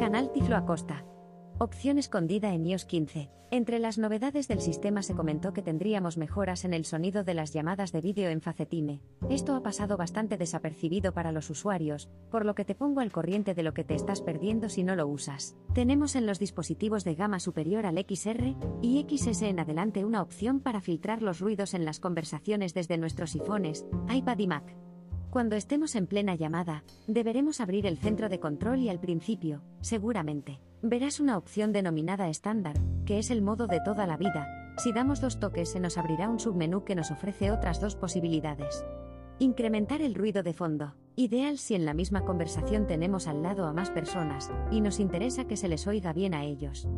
Canal Tiflo Acosta. Opción escondida en iOS 15. Entre las novedades del sistema se comentó que tendríamos mejoras en el sonido de las llamadas de vídeo en Facetime. Esto ha pasado bastante desapercibido para los usuarios, por lo que te pongo al corriente de lo que te estás perdiendo si no lo usas. Tenemos en los dispositivos de gama superior al XR y XS en adelante una opción para filtrar los ruidos en las conversaciones desde nuestros iPhones, iPad y Mac. Cuando estemos en plena llamada, deberemos abrir el centro de control y al principio, seguramente, verás una opción denominada estándar, que es el modo de toda la vida. Si damos dos toques se nos abrirá un submenú que nos ofrece otras dos posibilidades. Incrementar el ruido de fondo. Ideal si en la misma conversación tenemos al lado a más personas, y nos interesa que se les oiga bien a ellos.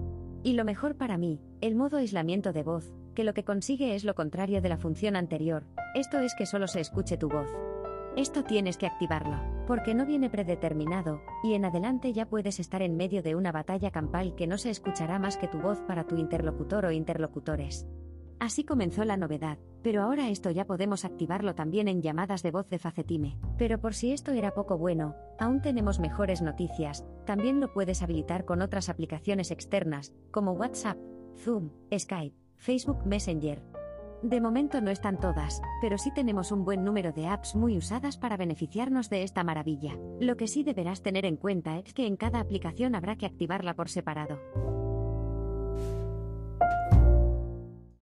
Y lo mejor para mí, el modo aislamiento de voz, que lo que consigue es lo contrario de la función anterior, esto es que solo se escuche tu voz. Esto tienes que activarlo, porque no viene predeterminado, y en adelante ya puedes estar en medio de una batalla campal que no se escuchará más que tu voz para tu interlocutor o interlocutores. Así comenzó la novedad, pero ahora esto ya podemos activarlo también en llamadas de voz de Facetime. Pero por si esto era poco bueno, aún tenemos mejores noticias, también lo puedes habilitar con otras aplicaciones externas, como WhatsApp, Zoom, Skype, Facebook Messenger, de momento no están todas, pero sí tenemos un buen número de apps muy usadas para beneficiarnos de esta maravilla. Lo que sí deberás tener en cuenta es que en cada aplicación habrá que activarla por separado.